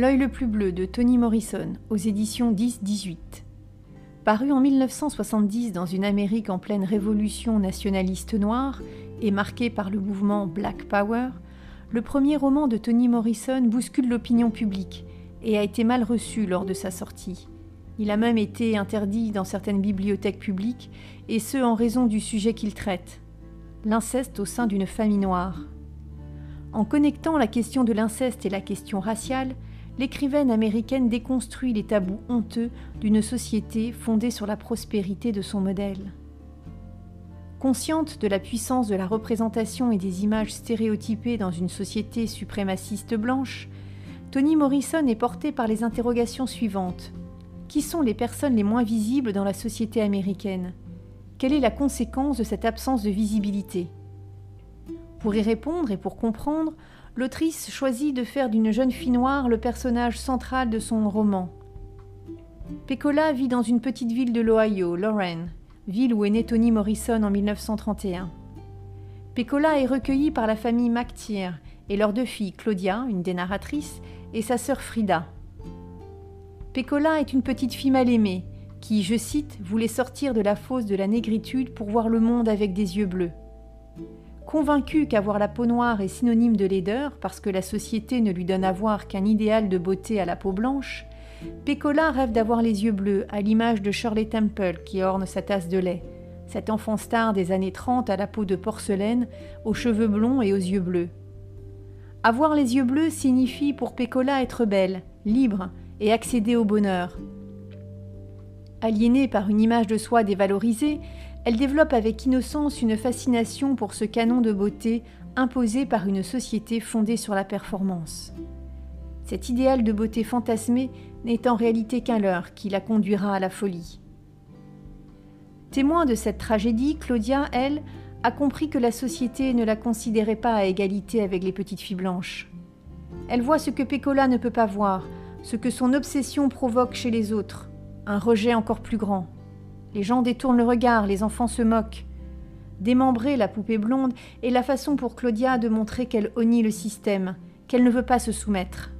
L'œil le plus bleu de Toni Morrison aux éditions 10-18. Paru en 1970 dans une Amérique en pleine révolution nationaliste noire et marquée par le mouvement Black Power, le premier roman de Toni Morrison bouscule l'opinion publique et a été mal reçu lors de sa sortie. Il a même été interdit dans certaines bibliothèques publiques, et ce en raison du sujet qu'il traite, l'inceste au sein d'une famille noire. En connectant la question de l'inceste et la question raciale, l'écrivaine américaine déconstruit les tabous honteux d'une société fondée sur la prospérité de son modèle. Consciente de la puissance de la représentation et des images stéréotypées dans une société suprémaciste blanche, Toni Morrison est portée par les interrogations suivantes. Qui sont les personnes les moins visibles dans la société américaine? Quelle est la conséquence de cette absence de visibilité? Pour y répondre et pour comprendre, l'autrice choisit de faire d'une jeune fille noire le personnage central de son roman. Pecola vit dans une petite ville de l'Ohio, Lorraine, ville où est né Toni Morrison en 1931. Pecola est recueillie par la famille McTeer et leurs deux filles, Claudia, une des narratrices, et sa sœur Frida. Pécola est une petite fille mal aimée, qui, je cite, voulait sortir de la fosse de la négritude pour voir le monde avec des yeux bleus. Convaincue qu'avoir la peau noire est synonyme de laideur parce que la société ne lui donne à voir qu'un idéal de beauté à la peau blanche, Pécola rêve d'avoir les yeux bleus à l'image de Shirley Temple qui orne sa tasse de lait, cet enfant star des années 30 à la peau de porcelaine, aux cheveux blonds et aux yeux bleus. Avoir les yeux bleus signifie pour Pécola être belle, libre, et accéder au bonheur. Aliénée par une image de soi dévalorisée, elle développe avec innocence une fascination pour ce canon de beauté imposé par une société fondée sur la performance. Cet idéal de beauté fantasmé n'est en réalité qu'un leurre qui la conduira à la folie. Témoin de cette tragédie, Claudia, elle, a compris que la société ne la considérait pas à égalité avec les petites filles blanches. Elle voit ce que Pécola ne peut pas voir, ce que son obsession provoque chez les autres, un rejet encore plus grand. Les gens détournent le regard, les enfants se moquent. Démembrer la poupée blonde est la façon pour Claudia de montrer qu'elle honnie le système, qu'elle ne veut pas se soumettre.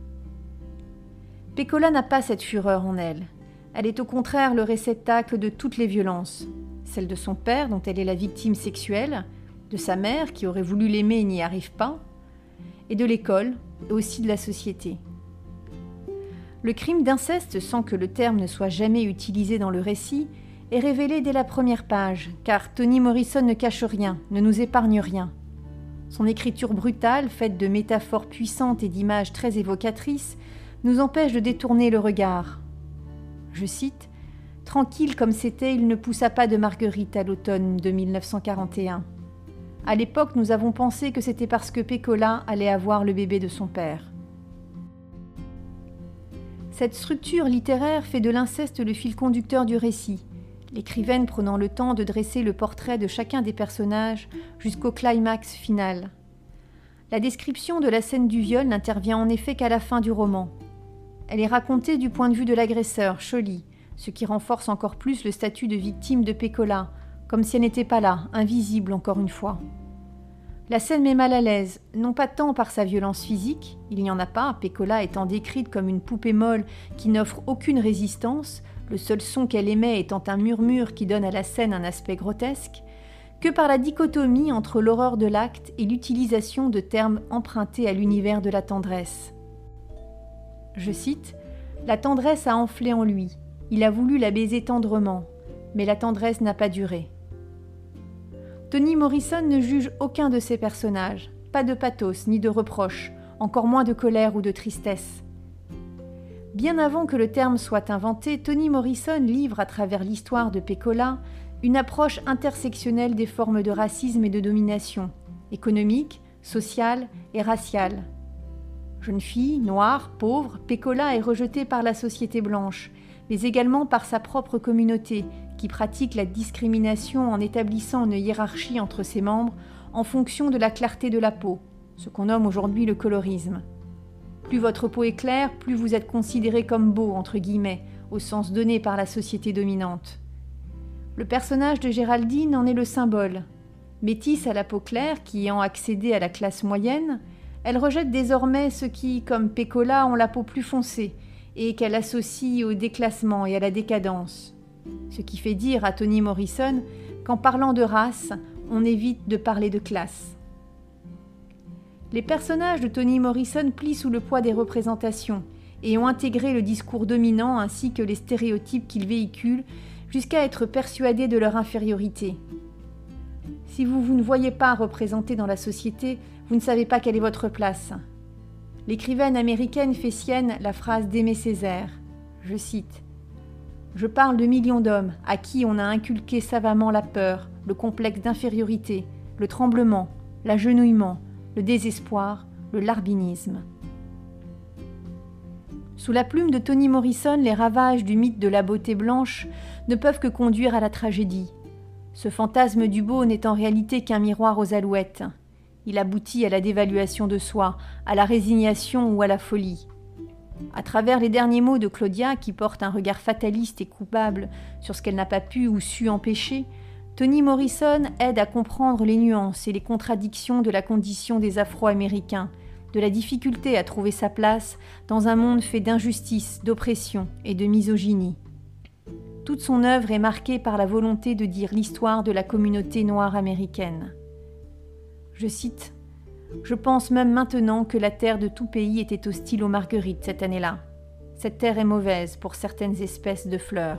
Pécola n'a pas cette fureur en elle. Elle est au contraire le réceptacle de toutes les violences. Celle de son père, dont elle est la victime sexuelle, de sa mère, qui aurait voulu l'aimer et n'y arrive pas, et de l'école, et aussi de la société. Le crime d'inceste, sans que le terme ne soit jamais utilisé dans le récit, est révélé dès la première page, car Toni Morrison ne cache rien, ne nous épargne rien. Son écriture brutale, faite de métaphores puissantes et d'images très évocatrices, nous empêche de détourner le regard. Je cite Tranquille comme c'était, il ne poussa pas de marguerite à l'automne de 1941. À l'époque, nous avons pensé que c'était parce que Pécola allait avoir le bébé de son père. Cette structure littéraire fait de l'inceste le fil conducteur du récit, l'écrivaine prenant le temps de dresser le portrait de chacun des personnages jusqu'au climax final. La description de la scène du viol n'intervient en effet qu'à la fin du roman. Elle est racontée du point de vue de l'agresseur, Choly, ce qui renforce encore plus le statut de victime de Pécola, comme si elle n'était pas là, invisible encore une fois. La scène met mal à l'aise, non pas tant par sa violence physique, il n'y en a pas, Pécola étant décrite comme une poupée molle qui n'offre aucune résistance, le seul son qu'elle émet étant un murmure qui donne à la scène un aspect grotesque, que par la dichotomie entre l'horreur de l'acte et l'utilisation de termes empruntés à l'univers de la tendresse. Je cite La tendresse a enflé en lui, il a voulu la baiser tendrement, mais la tendresse n'a pas duré. Toni Morrison ne juge aucun de ses personnages, pas de pathos ni de reproche, encore moins de colère ou de tristesse. Bien avant que le terme soit inventé, Toni Morrison livre à travers l'histoire de Pécola une approche intersectionnelle des formes de racisme et de domination, économique, sociale et raciale. Jeune fille, noire, pauvre, Pécola est rejetée par la société blanche, mais également par sa propre communauté, qui pratique la discrimination en établissant une hiérarchie entre ses membres en fonction de la clarté de la peau, ce qu'on nomme aujourd'hui le colorisme. Plus votre peau est claire, plus vous êtes considéré comme beau, entre guillemets, au sens donné par la société dominante. Le personnage de Géraldine en est le symbole. Métisse à la peau claire, qui ayant accédé à la classe moyenne, Elle rejette désormais ceux qui, comme Pécola, ont la peau plus foncée et qu'elle associe au déclassement et à la décadence. Ce qui fait dire à Toni Morrison qu'en parlant de race, on évite de parler de classe. Les personnages de Toni Morrison plient sous le poids des représentations et ont intégré le discours dominant ainsi que les stéréotypes qu'ils véhiculent jusqu'à être persuadés de leur infériorité. Si vous, vous ne voyez pas représenté dans la société, vous ne savez pas quelle est votre place. L'écrivaine américaine fait sienne la phrase d'Aimé Césaire. Je cite Je parle de millions d'hommes à qui on a inculqué savamment la peur, le complexe d'infériorité, le tremblement, l'agenouillement, le désespoir, le larbinisme. Sous la plume de Toni Morrison, les ravages du mythe de la beauté blanche ne peuvent que conduire à la tragédie. Ce fantasme du beau n'est en réalité qu'un miroir aux alouettes. Il aboutit à la dévaluation de soi, à la résignation ou à la folie. À travers les derniers mots de Claudia, qui porte un regard fataliste et coupable sur ce qu'elle n'a pas pu ou su empêcher, Toni Morrison aide à comprendre les nuances et les contradictions de la condition des Afro-Américains, de la difficulté à trouver sa place dans un monde fait d'injustice, d'oppression et de misogynie. Toute son œuvre est marquée par la volonté de dire l'histoire de la communauté noire américaine. Je cite Je pense même maintenant que la terre de tout pays était hostile aux marguerites cette année-là. Cette terre est mauvaise pour certaines espèces de fleurs.